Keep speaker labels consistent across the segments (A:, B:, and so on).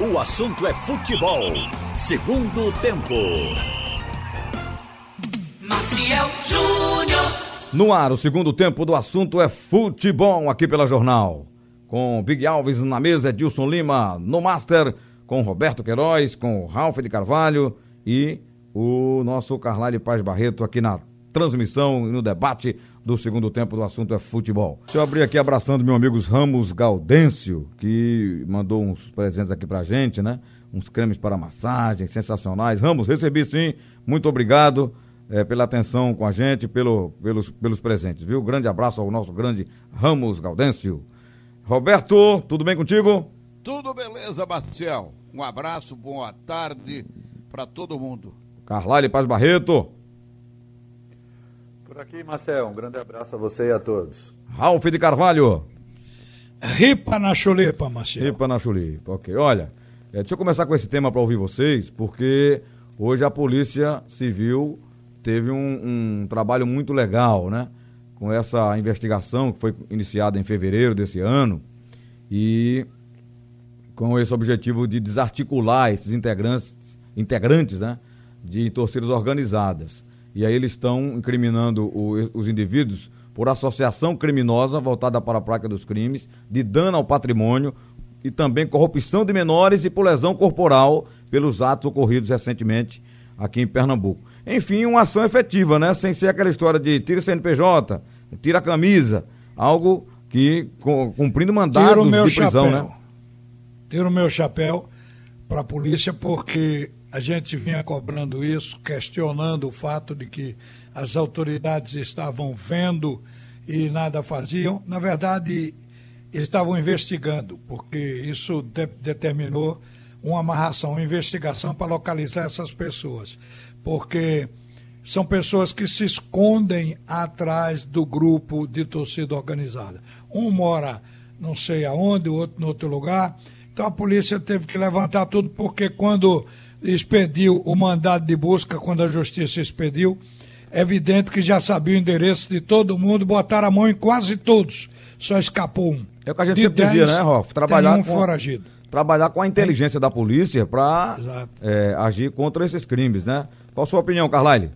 A: O assunto é futebol. Segundo tempo.
B: Maciel Júnior.
C: No ar, o segundo tempo do assunto é futebol aqui pela Jornal. Com Big Alves na mesa, Edilson Lima no Master, com Roberto Queiroz, com Ralf de Carvalho e o nosso Carlyle Paz Barreto aqui na transmissão e no debate do segundo tempo do assunto é futebol. Deixa eu abrir aqui abraçando meu amigo Ramos Gaudêncio, que mandou uns presentes aqui pra gente, né? Uns cremes para massagem sensacionais. Ramos, recebi sim, muito obrigado é, pela atenção com a gente, pelo, pelos, pelos presentes, viu? Grande abraço ao nosso grande Ramos Gaudêncio. Roberto, tudo bem contigo?
D: Tudo beleza, Marcel. Um abraço, boa tarde para todo mundo.
C: Carlyle Paz Barreto.
E: Por aqui, Marcel, um grande abraço a você e a todos.
C: Ralf de Carvalho.
F: Ripa na chulipa, Marcelo.
C: Ripa na chulipa, ok. Olha, é, deixa eu começar com esse tema para ouvir vocês, porque hoje a Polícia Civil teve um, um, trabalho muito legal, né? Com essa investigação que foi iniciada em fevereiro desse ano e com esse objetivo de desarticular esses integrantes, integrantes né? De torcidas organizadas. E aí eles estão incriminando o, os indivíduos por associação criminosa voltada para a prática dos crimes, de dano ao patrimônio e também corrupção de menores e por lesão corporal pelos atos ocorridos recentemente aqui em Pernambuco. Enfim, uma ação efetiva, né? Sem ser aquela história de tira CNPJ, tira a camisa, algo que cumprindo mandados de prisão,
F: chapéu.
C: né?
F: Tiro o meu chapéu para a polícia porque a gente vinha cobrando isso, questionando o fato de que as autoridades estavam vendo e nada faziam. Na verdade, estavam investigando, porque isso de determinou uma amarração, uma investigação para localizar essas pessoas. Porque são pessoas que se escondem atrás do grupo de torcida organizada. Um mora não sei aonde, o outro em outro lugar. Então a polícia teve que levantar tudo, porque quando expediu o mandado de busca quando a justiça expediu. É evidente que já sabia o endereço de todo mundo, botaram a mão em quase todos. Só escapou um.
C: É o que a gente de sempre dizia, né, Rolf?
F: Trabalhar um com, foragido.
C: Trabalhar com a inteligência é. da polícia para é, agir contra esses crimes, né? Qual a sua opinião, Carlyle?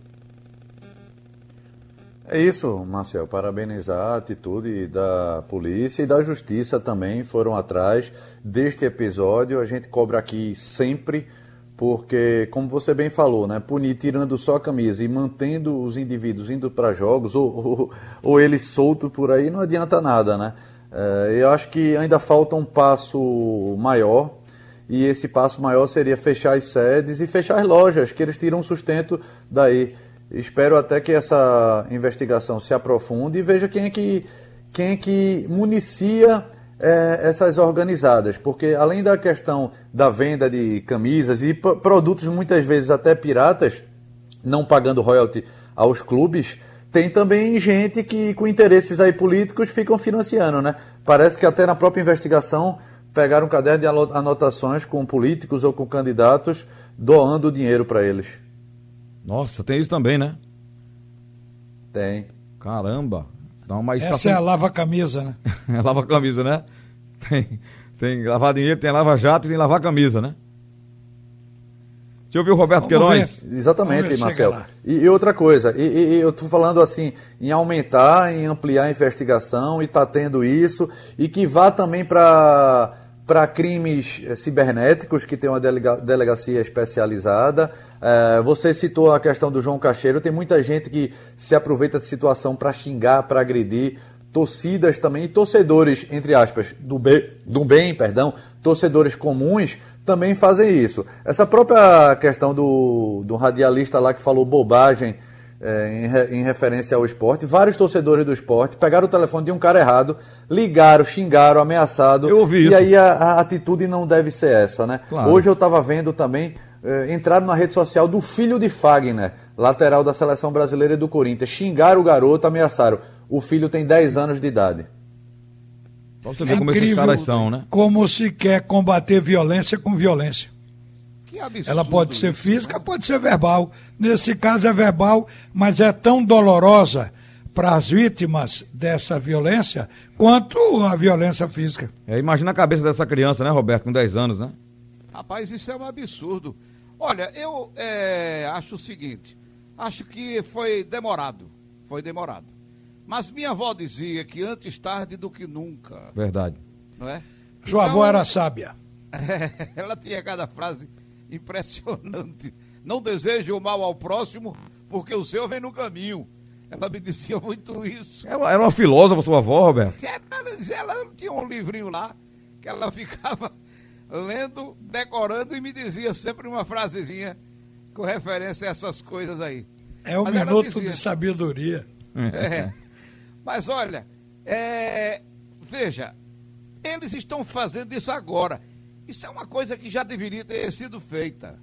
E: É isso, Marcel. Parabenizar a atitude da polícia e da justiça também foram atrás deste episódio. A gente cobra aqui sempre porque, como você bem falou, né, punir tirando só a camisa e mantendo os indivíduos indo para jogos ou, ou, ou eles soltos por aí não adianta nada, né? É, eu acho que ainda falta um passo maior e esse passo maior seria fechar as sedes e fechar as lojas, que eles tiram sustento daí. Espero até que essa investigação se aprofunde e veja quem é que, quem é que municia é, essas organizadas, porque além da questão da venda de camisas e produtos muitas vezes até piratas, não pagando royalty aos clubes, tem também gente que com interesses aí políticos ficam financiando, né? Parece que até na própria investigação pegaram um caderno de anotações com políticos ou com candidatos doando dinheiro para eles.
C: Nossa, tem isso também, né?
E: Tem.
C: Caramba.
F: Então, mas Essa é a lava-camisa, né?
C: é lava-camisa, né? Tem, tem lavar dinheiro, tem lava-jato e tem lavar camisa, né? Deixa eu ouvir o Roberto Vamos Queiroz.
E: Ver. Exatamente, ver Marcel. E, e, outra coisa, e, e, eu estou falando assim, em aumentar, em ampliar a investigação, e está tendo isso, e que vá também para para crimes eh, cibernéticos, que tem uma delega, delegacia especializada. É, você citou a questão do João Cacheiro, tem muita gente que se aproveita de situação para xingar, para agredir. Torcidas também, torcedores, entre aspas, do bem, do bem, perdão, torcedores comuns também fazem isso. Essa própria questão do, do radialista lá que falou bobagem é, em, em, referência ao esporte. Vários torcedores do esporte pegaram o telefone de um cara errado, ligaram, xingaram, ameaçado.
C: Eu ouvi
E: e
C: isso.
E: aí a, a, atitude não deve ser essa, né? Claro. Hoje eu estava vendo também, é, entrado na rede social do filho de Fagner, lateral da seleção brasileira e do Corinthians. Xingaram o garoto, ameaçaram. O filho tem 10 anos de idade.
C: Você ver é como esses caras são, né?
F: Como se quer combater violência com violência. Ela pode ser física, né? pode ser verbal. Nesse caso é verbal, mas é tão dolorosa para as vítimas dessa violência quanto a violência física.
C: É, imagina a cabeça dessa criança, né, Roberto, com 10 anos, né?
D: Rapaz, isso é um absurdo. Olha, eu é, acho o seguinte: acho que foi demorado. Foi demorado. Mas minha avó dizia que antes tarde do que nunca.
C: Verdade.
D: Não é?
F: Sua avó era sábia.
D: Ela tinha cada frase impressionante. Não deseje o mal ao próximo, porque o seu vem no caminho. Ela me dizia muito isso.
C: Era era uma filósofa sua avó, Roberto?
D: É, Ela, ela tinha um livrinho lá que ela ficava lendo, decorando e me dizia sempre uma frasezinha com referência a essas coisas aí.
F: É um
D: Mas
F: minuto
D: dizia-
F: de sabedoria.
D: É. Mas olha, é, veja, eles estão fazendo isso agora. Isso é uma coisa que já deveria ter sido feita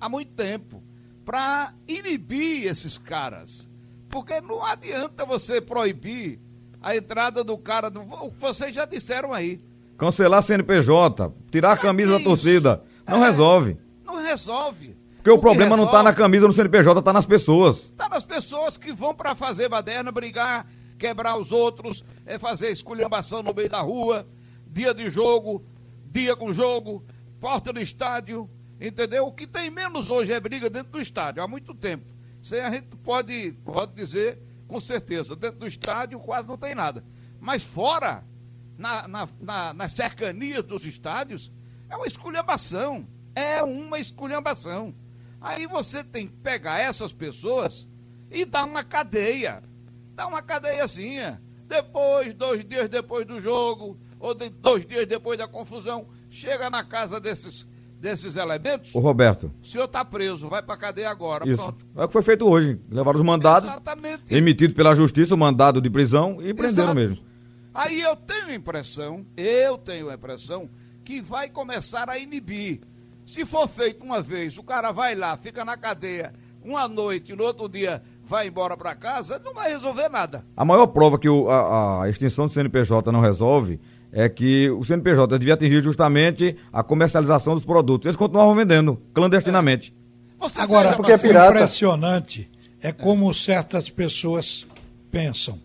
D: há muito tempo para inibir esses caras. Porque não adianta você proibir a entrada do cara. Do, vocês já disseram aí.
C: Cancelar CNPJ, tirar a camisa da torcida. Não
D: É.
C: resolve.
D: Não resolve.
C: Porque o,
D: que
C: problema não tá
D: resolve
C: na camisa no CNPJ, tá nas pessoas.
D: Está nas pessoas que vão para fazer baderna, brigar, quebrar os outros, é fazer esculhambação no meio da rua, dia de jogo, dia com jogo, porta do estádio, entendeu? O que tem menos hoje é briga dentro do estádio, há muito tempo. Isso aí a gente pode, pode dizer com certeza. Dentro do estádio quase não tem nada. Mas fora, na, na, na, nas cercanias dos estádios, é uma esculhambação. É uma esculhambação. Aí você tem que pegar essas pessoas e dar uma cadeia. Dar uma cadeiazinha. Depois, dois dias depois do jogo, ou de- dois dias depois da confusão, chega na casa desses, desses elementos,
C: Ô, Roberto,
D: o senhor está preso, vai para cadeia agora.
C: isso.
D: Pronto.
C: É o que foi feito hoje. Levaram os mandados,
D: Exatamente.
C: emitido pela justiça, o mandado de prisão e prenderam
D: Exato.
C: mesmo.
D: Aí eu tenho a impressão, eu tenho a impressão, que vai começar a inibir. Se for feito uma vez, o cara vai lá, fica na cadeia uma noite, no outro dia vai embora para casa, não vai resolver nada.
C: A maior prova que o- a, a extinção do CNPJ não resolve é que o CNPJ devia atingir justamente a comercialização dos produtos. Eles continuavam vendendo clandestinamente.
D: Você
F: Agora,
E: porque é pirata.
F: impressionante é como certas pessoas pensam.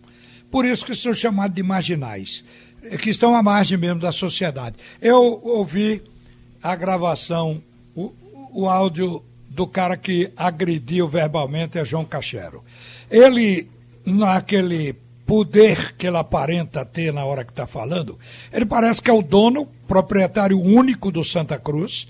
F: Por isso que são chamados de marginais, eh, que estão à margem mesmo da sociedade. Eu ouvi a gravação, o, o áudio do cara que agrediu verbalmente é João Cachero. Ele, naquele poder que ele aparenta ter na hora que está falando, ele parece que é o dono, proprietário único do Santa Cruz,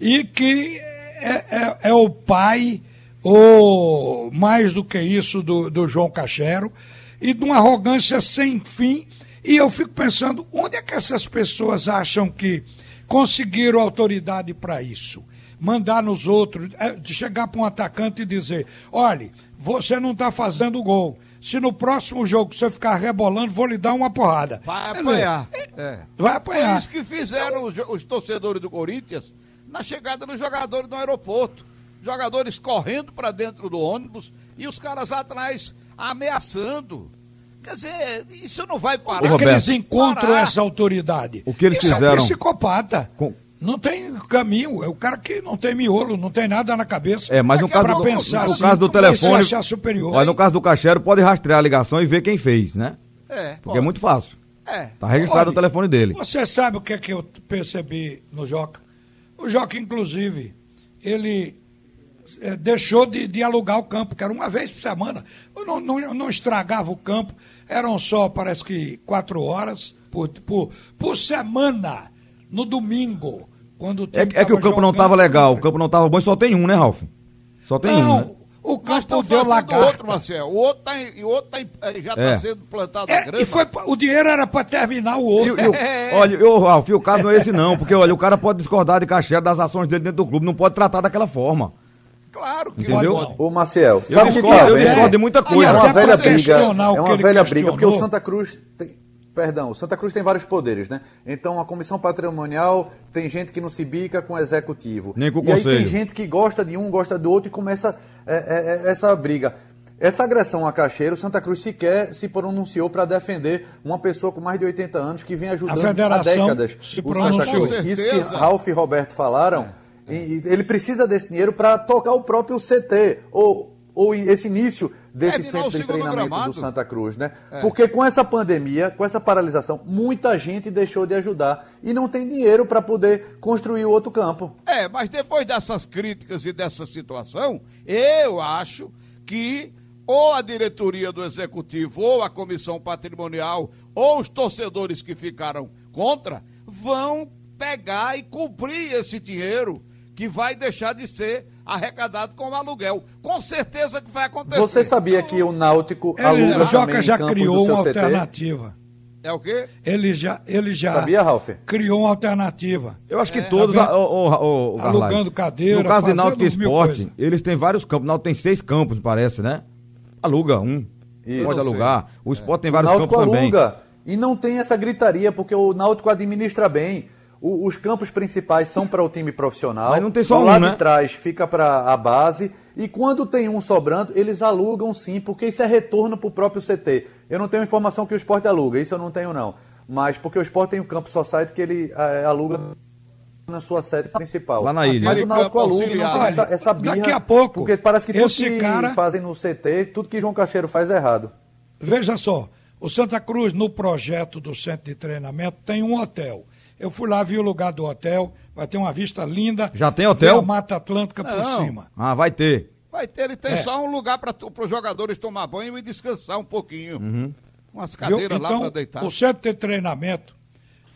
F: e que é, é- é o pai, ou mais do que isso, do, do João Cachero, e de uma arrogância sem fim. E eu fico pensando, onde é que essas pessoas acham que conseguiram autoridade para isso? Mandar nos outros, é, chegar para um atacante e dizer: olhe, você não está fazendo gol. Se no próximo jogo você ficar rebolando, vou lhe dar uma porrada.
D: vai
F: Quer dizer,
D: apanhar. É.
F: Vai
D: Foi
F: apanhar.
D: isso que fizeram os, os torcedores do Corinthians na chegada dos jogadores no aeroporto. Jogadores correndo para dentro do ônibus e os caras atrás ameaçando. Quer dizer, isso não vai parar.
F: É que
C: Roberto.
F: eles encontram
D: Parar.
F: essa autoridade?
C: O que eles
F: Isso é
C: fizeram-
F: um psicopata.
C: Com-
F: Não tem caminho. É o cara que não tem miolo, não tem nada na cabeça.
C: É, mas no
D: que
C: caso,
F: pra
C: do,
F: pensar
C: no
F: assim,
C: caso do
F: é
C: telefone.
F: superior?
C: Olha, no caso do Cachero, pode rastrear a ligação e ver quem fez, né?
D: É,
C: Porque
D: pode.
C: é muito fácil.
D: É.
C: Tá registrado
F: Olha,
C: o telefone dele.
F: Você sabe o que é que eu percebi no Joca? O Joca, inclusive, ele eh, deixou de, de alugar o campo, que era uma vez por semana. Eu Não, não, não estragava o campo, eram só, parece que, quatro horas por, por, por semana, no domingo. Quando o
C: É, é que o campo não
F: jogando
C: tava legal, o campo não tava bom e só tem um, né, Ralf? Só tem um,
F: Não,
C: né?
F: o campo deu lagarta.
D: outro, Marcel. O outro, tá, e o outro tá já está
C: É.
D: sendo plantado a
F: É,
D: grama.
F: e foi, o dinheiro era para terminar o
C: E,
F: outro.
C: e o- olha, eu, Ralf, o caso não é esse não, porque olha, o cara pode discordar de Cachero das ações dele dentro do clube, não pode tratar daquela forma.
D: Claro que
C: Entendeu?
D: pode.
E: Ô Maciel,
C: Eu
E: sabe o que
C: discordo,
E: tá
C: eu discordo de muita
F: E
C: coisa.
E: É uma velha briga. É
F: que
E: uma velha briga, porque o. Santa Cruz tem. Perdão, o Santa Cruz tem vários poderes, né? Então a comissão patrimonial tem gente que não se bica com o executivo.
C: Nem com o
E: e aí tem
C: conselho.
E: gente que gosta de um, gosta do outro e começa é, é, é, essa briga. Essa agressão a Cacheiro, o Santa Cruz sequer se pronunciou para defender uma pessoa com mais de 80 anos que vem ajudando
F: A
E: há décadas
F: se
E: o Santa
F: pronunciou.
E: Cruz. Isso que. Ralf e Roberto falaram, e- e ele precisa desse dinheiro para tocar o próprio CT. Ou ou esse início desse
D: o
E: centro de treinamento
D: gramado.
E: do Santa Cruz, né? Porque com essa pandemia, com essa paralisação, muita gente deixou de ajudar e não tem dinheiro para poder construir o outro campo.
D: É, mas depois dessas críticas e dessa situação, eu acho que ou a diretoria do executivo, ou a comissão patrimonial, ou os torcedores que ficaram contra, vão pegar e cumprir esse dinheiro que vai deixar de ser arrecadado com o aluguel. Com certeza que vai acontecer.
E: Você sabia que o Náutico
F: Ele,
E: aluga
F: o Joca já criou uma
E: CT?
F: alternativa.
D: É o quê?
F: Ele já, ele já
E: Sabia, Ralf?
F: criou uma alternativa.
C: Eu acho que todos,
F: Tá
C: a- o, o, o,
F: Alugando cadeira,
C: No caso de Náutico Esporte, eles têm vários campos. O Náutico tem seis campos, parece, né? Aluga um.
E: Isso.
C: Pode
D: Eu sei.
C: alugar. O Esporte tem
E: O
C: vários
E: Náutico
C: campos também.
E: aluga. E não tem essa gritaria, porque o Náutico administra bem. O- os campos principais são para o time profissional.
C: Mas não tem só
E: o
C: um,
E: lado
C: né?
E: de trás fica para a base. E quando tem um sobrando, eles alugam sim, porque isso é retorno para o próprio CT. Eu não tenho informação que o esporte aluga, isso eu não tenho não. Mas porque o esporte tem um campo society que ele eh, aluga na sua sede principal.
C: Lá na ilha.
E: Mas o Náutico aluga não tem essa, essa birra.
F: Daqui a pouco,
E: Porque parece que tudo
F: esse
E: que
F: cara-
E: fazem no CT, tudo que João Cacheiro faz é errado.
F: Veja só, o Santa Cruz, no projeto do centro de treinamento, tem um hotel. Eu fui lá, vi o lugar do hotel, vai ter uma vista linda.
C: Já tem hotel?
F: A Mata Atlântica por
D: Não.
F: cima.
C: Ah, vai ter.
D: Vai ter, ele tem
F: É.
D: só um lugar para os jogadores tomar banho e descansar um pouquinho.
C: Uhum.
D: Umas cadeiras lá
F: Então,
D: para deitar.
F: o centro de treinamento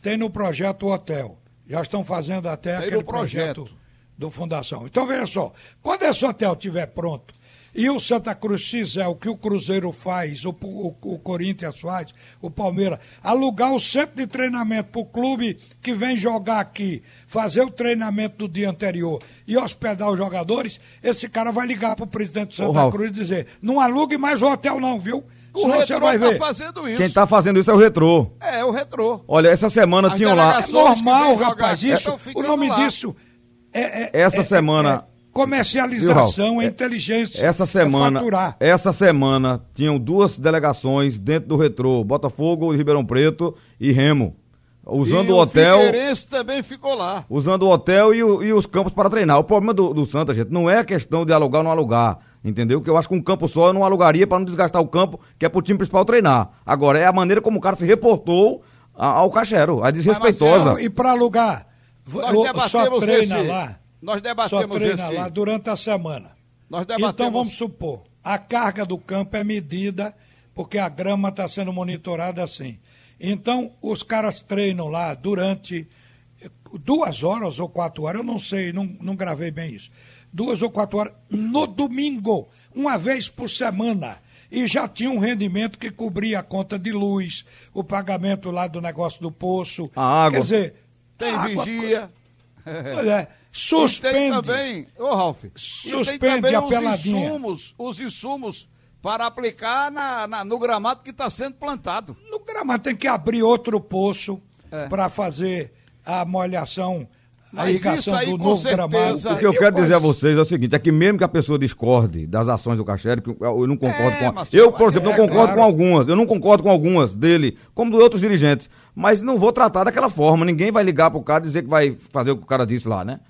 F: tem no projeto o hotel. Já estão fazendo até
D: Tem
F: aquele
D: projeto.
F: projeto do Fundação. Então, veja só, quando esse hotel estiver pronto e o Santa Cruz fizer o que o Cruzeiro faz, o, o, o Corinthians faz, o Palmeiras, alugar o centro de treinamento para o clube que vem jogar aqui, fazer o treinamento do dia anterior e hospedar os jogadores, esse cara vai ligar para o presidente do Santa
C: Ralf.
F: Cruz e dizer, não alugue mais o hotel não, viu?
D: O
F: Senão você vai
D: tá
F: ver.
D: fazendo isso.
C: Quem tá fazendo isso é o Retrô.
D: É, o retrô.
C: Olha, essa semana
D: As
C: tinham lá.
F: É normal, rapaz, isso. O nome
D: lá.
F: disso é, é-
C: Essa
F: é-
C: semana-
F: é comercialização, é inteligência.
C: Essa
F: é
C: semana,
F: faturar.
C: essa semana tinham duas delegações dentro do Retrô, Botafogo, Ribeirão Preto e Remo, usando
D: e
C: o hotel,
D: Figueirense também ficou lá.
C: usando o hotel e, o- e os campos para treinar. O problema do, do Santa, gente, não é a questão de alugar ou não alugar, entendeu? Que eu acho que um campo só eu não alugaria para não desgastar o campo, que é pro time principal treinar. Agora é a maneira como o cara se reportou ao cachero, a desrespeitosa.
F: Não, e para alugar,
D: Nós
F: só treina lá.
D: Nós
F: só
D: debatemos
F: treina
D: esse-
F: lá durante a semana.
D: Nós debatemos.
F: Então vamos supor, a carga do campo é medida porque a grama está sendo monitorada assim. Então os caras treinam lá durante eh, duas horas ou quatro horas, eu não sei, não, não gravei bem isso. Duas ou quatro horas no domingo, uma vez por semana. E já tinha um rendimento que cobria a conta de luz, o pagamento lá do negócio do poço.
C: A água.
F: Quer dizer,
D: Tem
F: a água-
D: vigia.
F: Pois é,
D: E tem
F: suspende.
D: também, ô Ralf, e tem
F: Suspende
D: também
F: a
D: os insumos, os insumos para aplicar na, na- no gramado que está sendo plantado.
F: No gramado tem que abrir outro poço
D: É.
F: para fazer a molhação, a irrigação do
D: com
F: novo
D: certeza-
F: gramado.
C: O que eu
F: Mil
C: quero dizer a vocês é o seguinte, é que mesmo que a pessoa discorde das ações do Cachero, que eu eu não concordo
D: É,
C: com... A... Eu, por exemplo, não
F: é
C: concordo
F: claro.
C: com algumas, eu não concordo com algumas dele, como dos outros dirigentes, mas não vou tratar daquela forma, ninguém vai ligar pro cara e dizer que vai fazer o que o cara disse lá, né?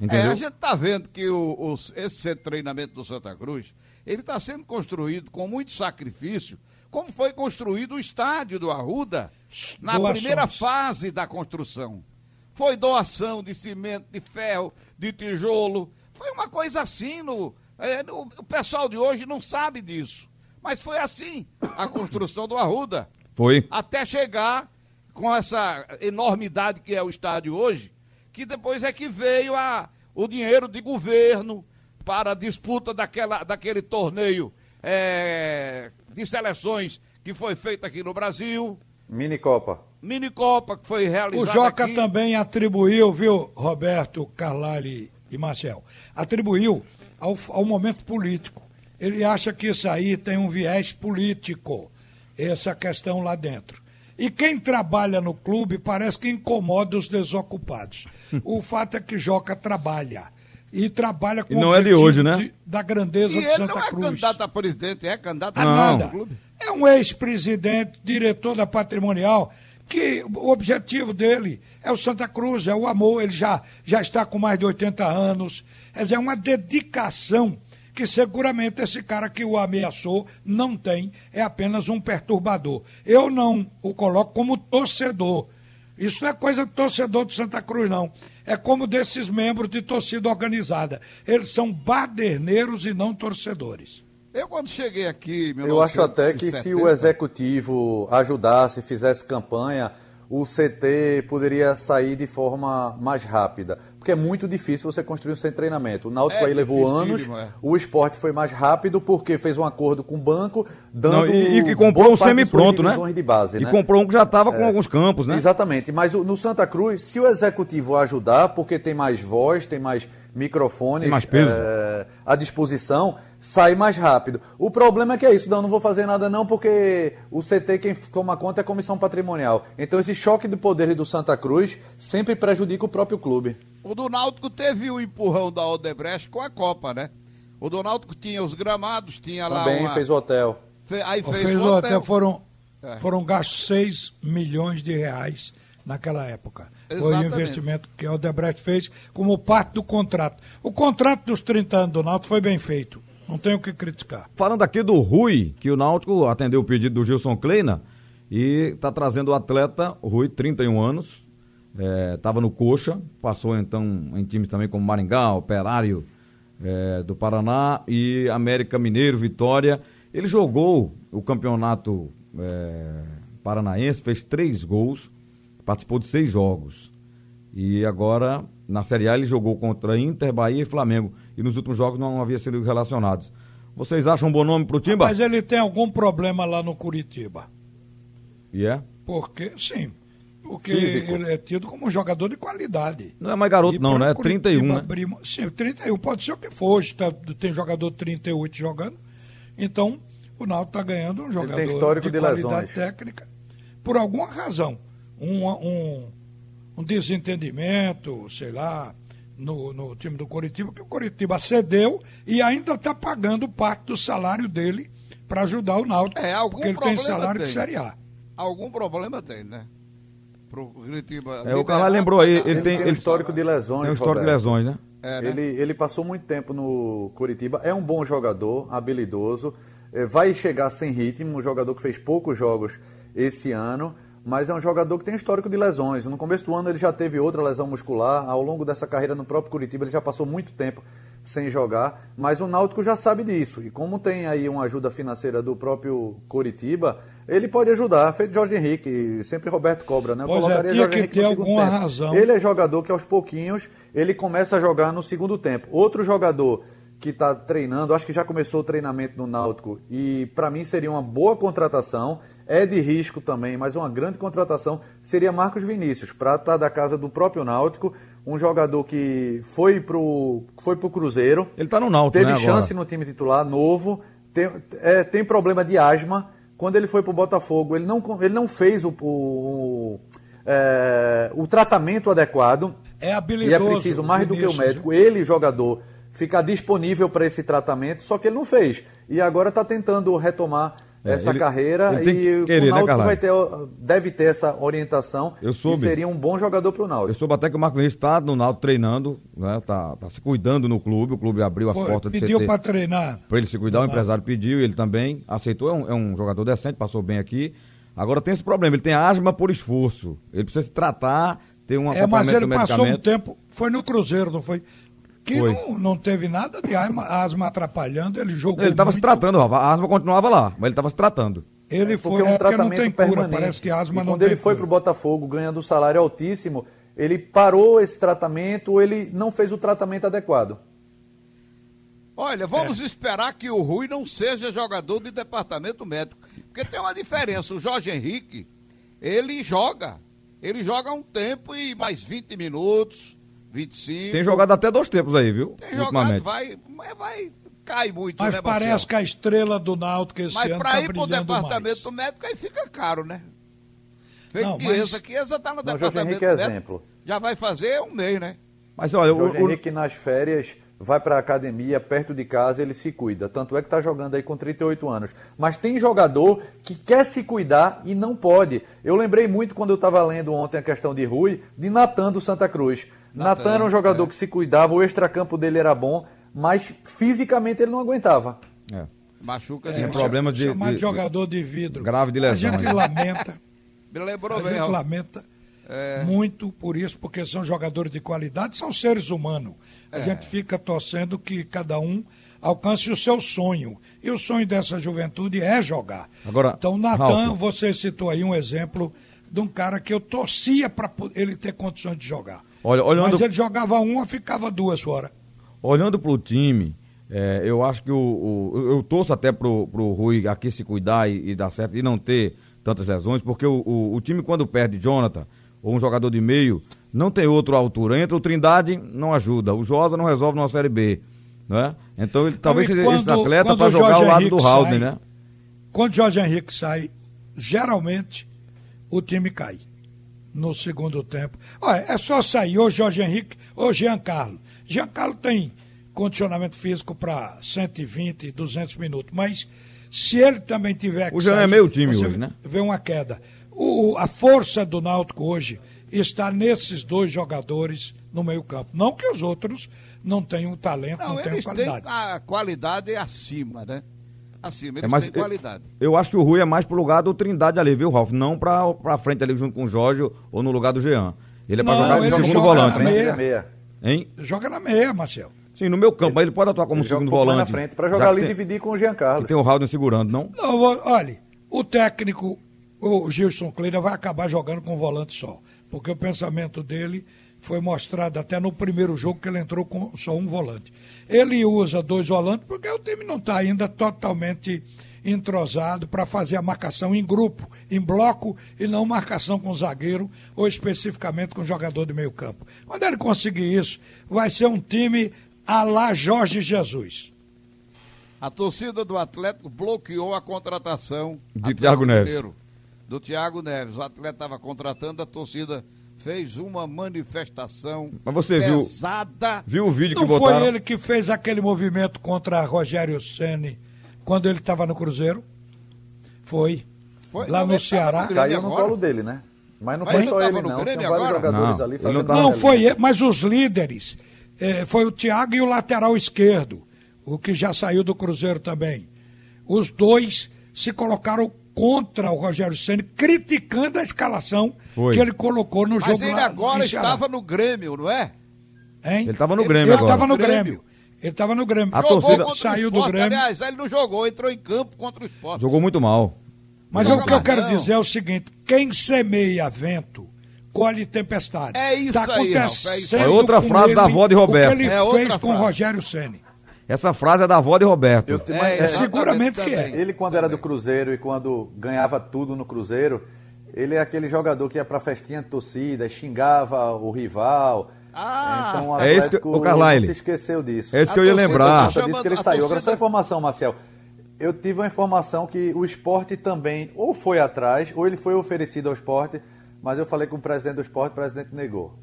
D: É,
C: Entendeu?
D: a gente está vendo que o, o- esse centro de treinamento do Santa Cruz, ele está sendo construído com muito sacrifício, como foi construído o estádio do Arruda na primeira fase da construção. Foi doação de cimento, de ferro, de tijolo. Foi uma coisa assim. No, é, no- o pessoal de hoje não sabe disso. Mas foi assim a construção do Arruda
C: Foi.
D: até chegar com essa enormidade que é o estádio hoje, que depois é que veio a, o dinheiro de governo para a disputa daquela, daquele torneio é, de seleções que foi feito aqui no Brasil,
E: Minicopa.
D: minicopa que foi
F: O
D: realizada
F: Joca
D: aqui.
F: também atribuiu, viu, Roberto, Carlali e Marcel, atribuiu ao, ao momento político. Ele acha que isso aí tem um viés político, essa questão lá dentro. E quem trabalha no clube parece que incomoda os desocupados. O fato é que Joca trabalha. E trabalha com
C: E
F: o
C: não é de
F: objetivo
C: hoje, né?
F: de- da grandeza
D: E
F: de
D: ele
F: Santa
D: não é
F: Cruz.
D: candidato a presidente, é candidato
F: A nada.
D: do clube.
F: É um ex-presidente, diretor da patrimonial, que o objetivo dele é o Santa Cruz, é o amor. Ele já, já está com mais de 80 anos. Quer dizer, é uma dedicação que seguramente esse cara que o ameaçou não tem, é apenas um perturbador. Eu não o coloco como torcedor. Isso não é coisa do torcedor de Santa Cruz, não. É como desses membros de torcida organizada. Eles são baderneiros e não torcedores.
D: Eu, quando cheguei aqui.
E: Eu acho até que se o executivo ajudasse, fizesse campanha, o CT poderia sair de forma mais rápida. Porque é muito difícil você construir um de treinamento. O Náutico é, aí levou anos, é. o esporte foi mais rápido porque fez um acordo com o banco, dando. Não,
C: e, e, comprou um semi-pronto, né?
E: De base,
C: e
E: né?
C: comprou um que já estava com é, alguns campos, né?
E: Exatamente. Mas no Santa Cruz, se o executivo ajudar, porque tem mais voz, tem mais microfones
C: tem mais peso.
E: É, à disposição sai mais rápido. O problema é que é isso, não, não vou fazer nada não, porque o CT quem toma conta é a comissão patrimonial. Então esse choque de poderes do Santa Cruz sempre prejudica o próprio clube.
D: O do Náutico teve o empurrão da Odebrecht com a Copa, né? O do Náutico tinha os gramados, tinha
E: Também
D: lá
E: Também uma... fez o hotel.
F: Fe... Aí fez, fez o hotel. hotel. Foram, é. foram gastos 6 milhões de reais naquela época. Exatamente. Foi o investimento que a Odebrecht fez como parte do contrato. O contrato dos 30 anos do Náutico foi bem feito. Não tenho o que criticar.
C: Falando aqui do Rui, que o Náutico atendeu o pedido do Gilson Kleina e está trazendo o atleta, o Rui, 31 anos, estava é, no Coxa, passou então em times também como Maringá, Operário é, do Paraná e América Mineiro, Vitória. Ele jogou o campeonato é, paranaense, fez três gols, participou de seis jogos. E agora, na Série A, ele jogou contra Inter, Bahia e Flamengo e nos últimos jogos não havia sido relacionados. Vocês acham um bom nome para o Timba?
F: Mas ele tem algum problema lá no Curitiba.
C: E é?
F: Porque, sim. Porque Físico. ele é tido como um jogador de qualidade.
C: Não é mais garoto, e não, né? 31, né? Abrir,
F: sim, 31. Pode ser o que for. Tá, tem jogador 38 jogando. Então, o Náutico está ganhando um jogador de, de qualidade lesões. técnica. Por alguma razão. Um, um, um desentendimento, sei lá, no, no time do Coritiba, que o Coritiba cedeu e ainda está pagando parte do salário dele para ajudar o Náutico. É, algum porque ele tem salário tem. de Série A.
D: Algum problema tem, né? Pro Curitiba.
C: É, o cara lembrou aí, ele, ele tem,
E: tem histórico de lesões.
C: Tem um histórico de lesões, né?
E: É, né? Ele, ele passou muito tempo no Curitiba, é um bom jogador, habilidoso, é, vai chegar sem ritmo, um jogador que fez poucos jogos esse ano mas é um jogador que tem histórico de lesões. No começo do ano ele já teve outra lesão muscular, ao longo dessa carreira no próprio Curitiba ele já passou muito tempo sem jogar, mas o Náutico já sabe disso. E como tem aí uma ajuda financeira do próprio Curitiba, ele pode ajudar, feito Jorge Henrique, sempre Roberto Cobra, né? Eu
F: pois é, colocaria é, Jorge Henrique ter no segundo alguma tempo. razão.
E: Ele é jogador que aos pouquinhos ele começa a jogar no segundo tempo. Outro jogador que está treinando, acho que já começou o treinamento no Náutico e para mim seria uma boa contratação é de risco também, mas uma grande contratação seria Marcos Vinícius, prata da casa do próprio Náutico, um jogador que foi pro, foi pro Cruzeiro.
C: Ele está no Náutico,
E: Teve né, chance agora? no time titular, novo, tem, é, tem problema de asma. Quando ele foi pro Botafogo, ele não, ele não fez o, o, é, o tratamento adequado.
F: É habilidoso. E
E: é preciso, mais do que o médico, ele, jogador, ficar disponível para esse tratamento, só que ele não fez. E agora está tentando retomar é, essa ele, ele e querer, o né, Náutico né, vai ter, deve ter essa orientação
C: eu soube, e
E: seria um bom jogador para o Náutico.
C: Eu soube até que o Marco Vinícius está no Náutico treinando, né, tá, tá, se cuidando no clube, o clube abriu as Foi, portas
F: Pediu para treinar.
C: Para ele se cuidar, o empresário pediu, ele também aceitou, é um, é um jogador decente, passou bem aqui. Agora tem esse problema, ele tem asma por esforço, ele precisa se tratar, ter um
F: é, mas ele passou um tempo, foi no Cruzeiro, não foi? Que não, não teve nada de asma, asma atrapalhando, ele jogou.
C: Ele estava se tratando, a asma continuava lá, mas ele estava se tratando.
F: Ele é foi um é tratamento não tem cura, permanente. parece que a asma
E: e
F: não
E: quando ele foi para o Botafogo ganhando um salário altíssimo, ele parou esse tratamento ou ele não fez o tratamento adequado.
D: Olha, vamos é. esperar que o Rui não seja jogador de departamento médico. Porque tem uma diferença. O Jorge Henrique, ele joga. Ele joga um tempo e mais 20 minutos, 25.
C: Tem jogado até dois tempos aí, viu?
D: Tem jogado, vai, vai, cai muito,
F: Mas
D: né,
F: parece
D: Marcelo?
F: que a estrela do Náutico esse Mas ano
D: pra
F: tá
D: ir pro departamento mais. médico aí fica caro, né? Feito não, mas... que essa tá no não, departamento
E: é médico. exemplo.
D: Já vai fazer um mês, né?
E: Mas olha, o Jorge o... Henrique nas férias vai para a academia perto de casa, ele se cuida. Tanto é que está jogando aí com 38 anos. Mas tem jogador que quer se cuidar e não pode. Eu lembrei muito quando eu estava lendo ontem a questão de Rui, de Natan do Santa Cruz. Natan era um jogador é. que se cuidava, o extracampo dele era bom, mas fisicamente ele não aguentava.
C: É.
D: Machuca
C: Tem
D: de
C: problema de,
F: chamar de,
C: de-
F: jogador de vidro.
C: grave de
F: A
C: lesão,
F: gente
C: né?
F: lamenta,
D: Me lembrou
F: a
D: bem,
F: gente
D: ó.
F: lamenta muito por isso, porque são jogadores de qualidade, são seres humanos. A
C: É.
F: gente fica torcendo que cada um alcance o seu sonho. E o sonho dessa juventude é jogar.
C: Agora,
F: então, Natan, você citou aí um exemplo de um cara que eu torcia para ele ter condições de jogar.
C: Olha, olhando-
F: Mas ele jogava uma, ficava duas fora.
C: Olhando para o time, é, eu acho que o, o- eu torço até pro, pro Rui aqui se cuidar e, e dar certo e não ter tantas lesões, porque o, o, o time quando perde Jonathan ou um jogador de meio, não tem outro à altura. Entra o Trindade, não ajuda. O Josa não resolve numa Série B. Né? Então ele talvez seja esse atleta para
F: o
C: jogar ao lado
F: Henrique
C: do Haldane,
F: sai-
C: né?
F: Quando Jorge Henrique sai, geralmente o time cai no segundo tempo. Olha, é só sair ou Jorge Henrique ou Giancarlo. Giancarlo tem condicionamento físico para 120, 200 minutos, mas se ele também tiver que
C: O Jean é
F: sair,
C: meio time hoje, né?
F: Vê uma queda. O, a força do Náutico hoje está nesses dois jogadores no meio campo. Não que os outros não tenham talento, não,
D: Não,
F: tenham qualidade.
D: têm a qualidade acima, né? Acima, eles
C: É, mas
D: têm
C: eu-
D: qualidade.
C: Eu, acho que o Rui é mais pro lugar do Trindade ali, viu, Ralf? Não pra, pra frente ali junto com o Jorge ou no lugar do Jean. Ele é pra
F: Não,
C: jogar
F: ele
C: de segundo
F: joga
C: volante,
F: na
C: né?
F: meia.
E: Ele é meia.
C: Hein?
F: Joga na meia, Marcel.
C: Sim, no meu campo, mas ele pode atuar como
E: Ele joga um
C: segundo
E: mais
C: volante.
E: na frente, para
C: já
E: jogar ali e dividir com o Jean Carlos.
C: que tem o Haldane segurando, não?
F: Não, vou- olha, o técnico, o Gilson Kleina, vai acabar jogando com um volante só. Porque o pensamento dele foi mostrado até no primeiro jogo que ele entrou com só um volante. Ele usa dois volantes porque o time não está ainda totalmente entrosado para fazer a marcação em grupo, em bloco e não marcação com zagueiro ou especificamente com jogador de meio campo. Quando ele conseguir isso, vai ser um time a lá Jorge Jesus.
D: A torcida do Atlético bloqueou a contratação
C: De
D: Atlético
C: Thiago Neves.
D: Mineiro, Do Thiago Neves. O atleta estava contratando, a torcida fez uma manifestação
C: Mas você viu-
D: pesada.
C: Viu o vídeo que
F: Não
C: botaram?
F: foi ele que fez aquele movimento contra Rogério Ceni quando ele estava no Cruzeiro? Foi.
D: Foi-
F: Lá
D: não,
F: no Ceará.
D: Grêmio
E: Caiu no colo dele, né? Mas não
D: Mas
E: foi
D: ele
E: só
D: não
E: ele,
D: no
E: não. Tinha vários jogadores
C: Não,
E: ali
C: ele não
E: fazendo
F: Não,
E: ali.
F: foi ele, mas os líderes. eh, foi o Thiago e o lateral esquerdo, o que já saiu do Cruzeiro também. Os dois se colocaram contra o Rogério Ceni, criticando a escalação
C: Foi.
F: que ele colocou no
D: Mas
F: jogo
D: ele
F: lá
D: agora estava no Grêmio, não é?
F: Hein?
C: Ele estava no Grêmio
F: Ele estava no
D: Grêmio.
F: Ele estava no Grêmio.
C: A
D: jogou
C: torcida-
F: saiu
D: o
F: do. Grêmio.
D: Aliás, ele não jogou, entrou em campo contra o Sport.
C: Jogou muito mal.
F: Mas o que eu quero
D: não.
F: dizer é o seguinte: quem semeia vento, colhe tempestade.
D: É isso
F: tá
D: aí, Ralf, é isso
F: acontecendo.
C: É outra frase da
F: ele
C: avó de Roberto.
F: O que ele
D: É
F: fez com o. Rogério Ceni.
C: Essa frase é da avó de Roberto.
E: Eu
D: É,
E: é,
F: seguramente que é.
D: também.
E: Ele, quando era do Cruzeiro e quando ganhava tudo no Cruzeiro, ele é aquele jogador que ia pra festinha de torcida, xingava o rival.
D: Ah,
E: então o
C: É isso que-
E: Atlético
C: o Carlyle.
E: se esqueceu disso.
C: É isso
D: A
C: que eu ia lembrar.
E: conta disso que ele
D: a
E: saiu. Agora,
D: torcida-
E: só informação, Marcel. Eu tive uma informação que o esporte também ou foi atrás, ou ele foi oferecido ao esporte, mas eu falei com o presidente do esporte, o presidente negou.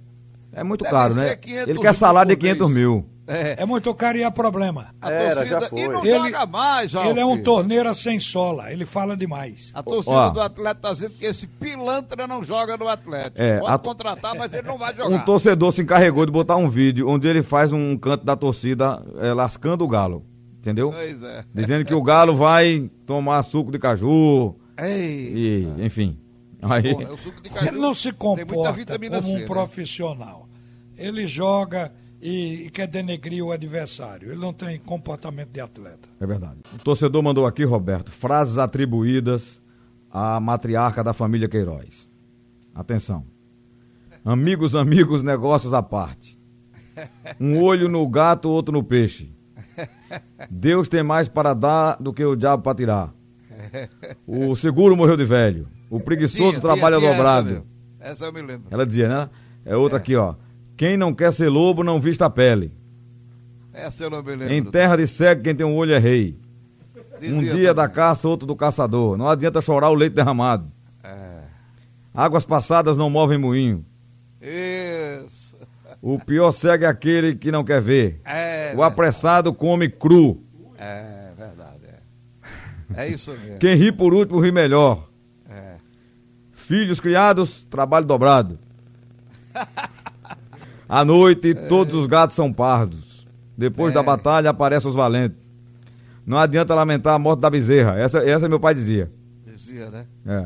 C: É muito
D: Deve
C: caro, né?
D: 500
C: Ele quer salário de
D: mil por mês.
C: 500 mil.
D: É,
F: É muito caro e é problema.
D: a
E: Era,
D: torcida.
E: já foi.
D: E não
F: Ele-
D: joga mais.
F: Ele é um torneira sem sola, ele fala demais.
D: A torcida
C: Ó.
D: do Atlético está dizendo que esse pilantra não joga no Atlético.
C: É,
D: Pode
C: a-
D: contratar, mas ele não vai
C: Um
D: jogar.
C: torcedor se encarregou de botar um vídeo onde ele faz um canto da torcida eh, lascando o galo. Entendeu?
D: Pois é.
C: Dizendo que o galo vai tomar suco de caju
D: Ei.
C: e, enfim. Aí,
D: Bom, é o suco de caju
F: Ele não se comporta como
D: C,
F: um
D: né?
F: profissional. Ele joga e, e quer denegrir o adversário. Ele não tem comportamento de atleta.
C: é verdade. O torcedor mandou aqui, Roberto, frases atribuídas à matriarca da família Queiroz. Atenção. Amigos, amigos, negócios à parte. Um olho no gato, outro no peixe. Deus tem mais para dar do que o diabo para tirar. O seguro morreu de velho. O preguiçoso
D: Tinha,
C: trabalha
D: tinha, tinha
C: dobrado.
D: Essa, essa eu me lembro.
C: Ela dizia, né? É outra aqui, ó. Quem não quer ser lobo, não vista a pele.
D: Essa eu não me lembro.
C: Em terra de cego, quem tem um olho é rei. Um
D: Dizia
C: dia da
D: também.
C: caça, outro do caçador. Não adianta chorar o leite derramado.
D: É.
C: Águas passadas não movem moinho.
D: Isso.
C: O pior cego é aquele que não quer ver.
D: É,
C: O apressado come cru.
D: é verdade. É, é isso mesmo.
C: Quem ri por último ri melhor.
D: É.
C: Filhos criados, trabalho dobrado. À noite, todos os gatos são pardos. Depois
D: É.
C: da batalha aparecem os valentes. Não adianta lamentar a morte da bezerra. Essa, essa meu pai dizia.
D: Dizia, né?
C: É.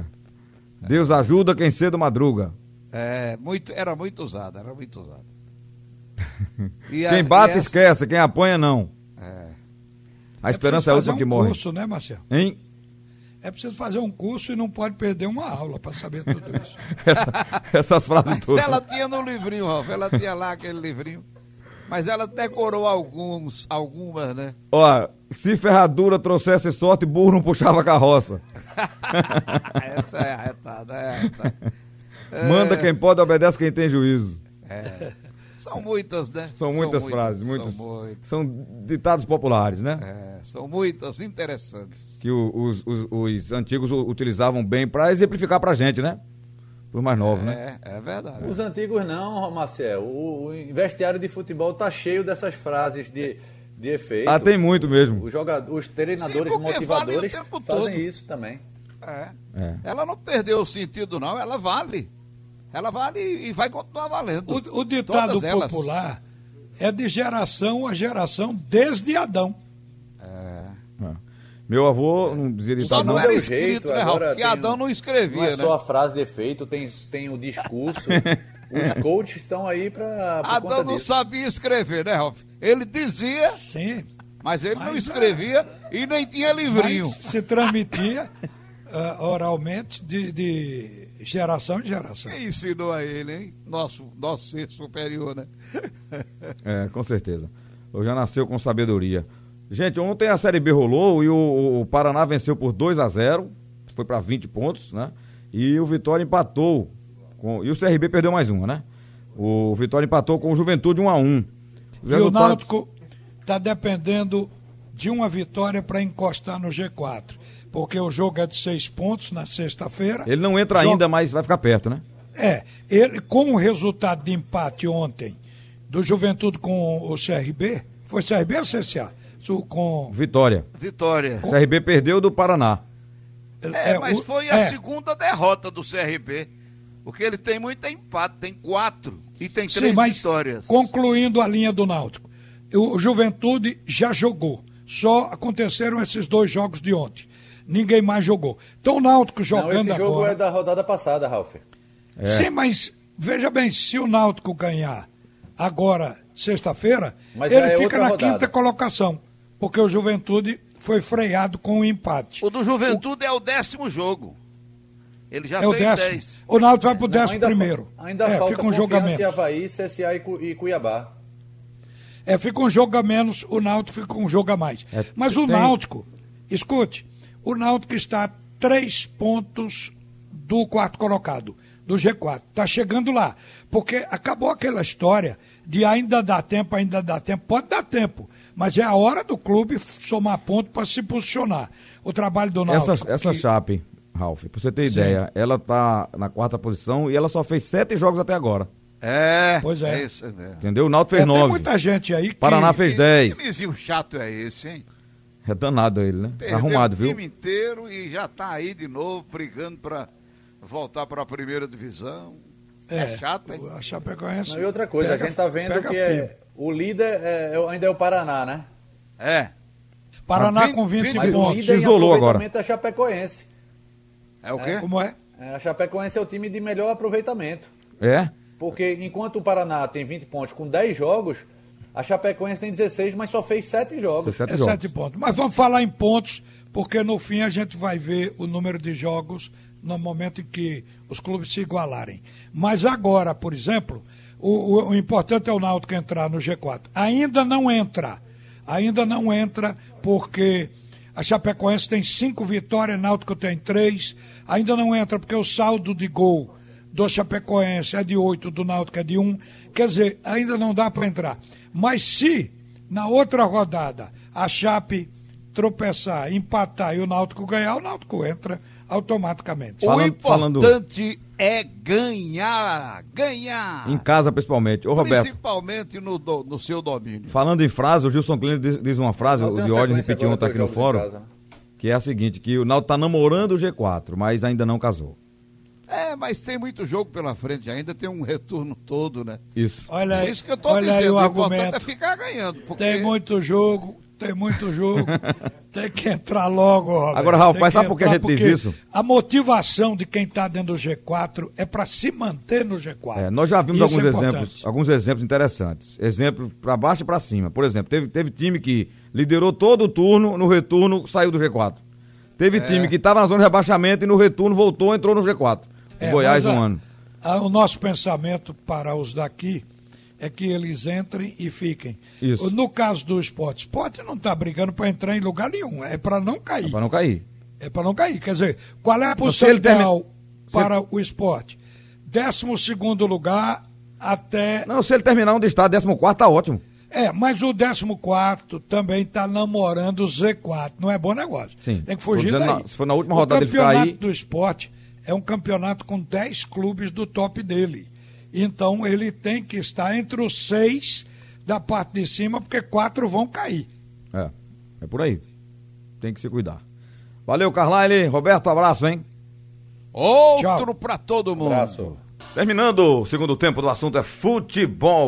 C: Deus ajuda quem cedo madruga.
D: É, muito, era muito usado, era muito usado. E a-
C: Quem bate
D: essa-
C: esquece, quem apanha não.
D: É.
C: A esperança é, a última
F: fazer
C: que
F: um
C: morre.
F: curso, né, Marcelo?
C: Hein?
F: É preciso fazer um curso e não pode perder uma aula para saber tudo isso.
C: Essa- essas frases
D: Mas
C: todas.
D: ela tinha no livrinho, Ralf, ela tinha lá aquele livrinho. Mas ela decorou alguns, algumas, né?
C: Ó, se ferradura trouxesse sorte, burro não puxava carroça.
D: Essa é arretada, é arretada.
C: Manda quem pode, obedece quem tem juízo.
D: São muitas, né?
C: São muitas frases, muitas.
D: São, muitas,
C: São ditados populares, né?
D: é, são muitas interessantes.
C: Que o- os, os- os antigos utilizavam bem pra exemplificar pra gente, né? Os mais novos, né?
D: É, é verdade.
E: Os antigos não, Marcel. O, o vestiário de futebol tá cheio dessas frases de, de efeito.
C: Ah, tem muito mesmo.
E: Os, jogadores, os treinadores
D: Sim,
E: motivadores fazem
D: todo.
E: isso também.
D: É.
C: É.
D: Ela não perdeu o sentido, não, ela vale. Ela vale e vai continuar valendo.
F: O, o ditado popular é de geração a geração desde Adão.
C: É. Meu avô não dizia
D: Só
C: ditado
D: não
C: não.
D: era escrito,
E: jeito,
D: né, Ralf? Porque Adão não
E: Não é
D: escrevia, né?
E: só a frase de efeito, tem, tem o discurso. Os coaches estão aí para
D: Adão
E: conta
D: não
E: disso.
D: sabia escrever, né, Ralf? Ele dizia,
F: Sim.
D: mas ele não
F: Mas,
D: escrevia e nem tinha livrinho.
F: Mas se transmitia ah, oralmente de, de geração em geração.
D: Quem ensinou a ele, hein? Nosso, nosso ser superior, né?
C: É, com certeza. Eu já nasceu com sabedoria. Gente, ontem a Série B rolou e o, o Paraná venceu por 2 a 0 foi para 20 pontos, né? E o Vitória empatou. Com, e o CRB perdeu mais uma, né? O Vitória empatou com o Juventude 1 a 1 Os
F: E o Náutico está dependendo de uma vitória para encostar no G4. Porque o jogo é de seis pontos na sexta-feira.
C: Ele não entra
F: Joga-
C: ainda, mas vai ficar perto, né?
F: É, ele, com o resultado de empate ontem do Juventude com o CRB, foi CRB ou CSA? Com,
C: Vitória.
D: Vitória.
C: O CRB perdeu do Paraná.
D: É, mas
F: o-
D: foi a
F: é,
D: segunda derrota do CRB. Porque ele tem muito empate, tem quatro e tem
F: Sim,
D: três
F: mas
D: vitórias.
F: concluindo a linha do Náutico, o Juventude já jogou. Só aconteceram esses dois jogos de ontem. Ninguém mais jogou. Então o Náutico
E: Não,
F: jogando
E: esse jogo
F: agora.
E: é da rodada passada, Ralf.
C: É.
F: Sim, mas veja bem, se o Náutico ganhar agora, sexta-feira, ele
E: é
F: fica na
E: rodada.
F: quinta colocação. Porque o Juventude foi freado com o empate.
D: O do Juventude é o décimo jogo. Ele já
F: é o
D: fez
F: décimo.
D: dez.
F: O Náutico vai pro
E: Não,
F: décimo
E: ainda fa-
F: primeiro.
E: Ainda
F: é,
E: falta
F: fica um jogo a menos.
E: Havaí, CSA e Cu- e Cuiabá.
F: É, fica um jogo a menos, o Náutico fica um jogo a mais.
C: É,
F: Mas o
C: tem-
F: Náutico, escute, o Náutico está a três pontos do quarto colocado, do G4. Está chegando lá. Porque acabou aquela história de ainda dá tempo, ainda dá tempo. Pode dar tempo, mas é a hora do clube somar ponto para se posicionar. O trabalho do Náutico.
C: Essa, essa
F: que-
C: Chape, Ralf, pra você ter ideia, ela tá na quarta posição e ela só fez sete jogos até agora.
D: É,
F: Pois é.
D: isso mesmo.
C: Entendeu? O Náutico
F: É,
C: fez
F: tem
C: nove.
F: muita gente aí que.
C: Paraná fez
D: Que-
C: dez.
D: Que vizinho chato é esse, hein?
C: É danado ele, né? Tá
D: Perdeu
C: arrumado,
D: o
C: viu?
D: time inteiro e já tá aí de novo brigando pra voltar pra primeira divisão. É, chato, hein?
F: A Chapecoense.
E: Não, e outra coisa,
F: pega-
E: a gente tá vendo que é, o líder é- é- ainda é o Paraná, né?
D: É.
F: Paraná
D: Vinte-
F: com 20
D: vinte
E: Mas o
F: pontos.
E: líder
C: Se isolou agora.
E: aproveitamento é a Chapecoense.
D: É o quê?
F: Como é?
E: É, A Chapecoense é o time de melhor aproveitamento.
C: É?
E: Porque enquanto o Paraná tem 20 pontos com 10 jogos, a Chapecoense tem 16, mas só fez 7 jogos.
C: Foi sete
F: É
C: jogos.
F: sete pontos. Mas vamos falar em pontos, porque no fim a gente vai ver o número de jogos no momento em que os clubes se igualarem. Mas agora, por exemplo, o, o- o importante é o Náutico entrar no G4. Ainda não entra. Ainda não entra porque a Chapecoense tem cinco vitórias, o Náutico tem três. Ainda não entra porque o saldo de gol do Chapecoense é de 8, do Náutico é de 1. Quer dizer, ainda não dá para entrar. Mas se na outra rodada a Chape tropeçar, empatar e o Náutico ganhar, o Náutico entra automaticamente.
C: Falando-
D: o
C: falando-
D: importante é ganhar. Ganhar.
C: Em casa, principalmente. Ô, Roberto,
D: Principalmente no, do- no seu domínio.
C: falando em frase, o Gilson Klein diz, diz uma frase, o Diógenes repetiu ontem aqui no fórum,
E: casa, né?
C: que é a seguinte, que o Náutico tá namorando o G4, mas ainda não casou.
D: É, mas tem muito jogo pela frente ainda, tem um retorno todo, né?
C: Isso.
F: Olha
D: É
F: aí,
D: isso que eu tô
F: olha aí
D: dizendo.
F: o
D: O importante
F: argumento.
D: é ficar ganhando. Porque...
F: Tem muito jogo, tem muito jogo. tem que entrar logo, Roberto.
C: Agora, Ralf, mas sabe por que a gente diz isso?
F: A motivação de quem está dentro do G4 é para se manter no G4.
C: É, nós já vimos
F: Isso
C: alguns
F: é
C: exemplos, alguns exemplos interessantes. Exemplo para baixo e para cima. Por exemplo, teve, teve time que liderou todo o turno, no retorno saiu do G4. Teve
F: É.
C: time que estava na zona de rebaixamento e no retorno voltou, entrou no G4.
F: É,
C: Goiás um
F: a-
C: ano.
F: a- o nosso pensamento para os daqui é que eles entrem e fiquem.
C: Isso.
F: No caso do esporte, esporte não está brigando para entrar em lugar nenhum, é para não cair.
C: Para não cair.
F: É para não cair. Quer dizer, qual é a porcentagem
C: termi- se
F: para o esporte? Décimo segundo lugar até.
C: Não, se ele terminar onde está, 14 tá ótimo.
F: É, mas o décimo quarto também está namorando o Z4. Não é bom negócio.
C: Sim.
F: Tem que fugir
C: dizendo,
F: daí.
C: se for na última rodada
F: o
C: ele ficar
F: campeonato
C: aí-
F: do esporte é um campeonato com 10 clubes do top dele. Então ele tem que estar entre os seis da parte de cima, porque quatro vão cair.
C: É, é por aí. Tem que se cuidar. Valeu, Carlyle. Roberto, abraço, hein?
D: Outro
F: Tchau.
D: pra todo mundo.
E: Abraço.
C: Terminando o segundo tempo do assunto é futebol.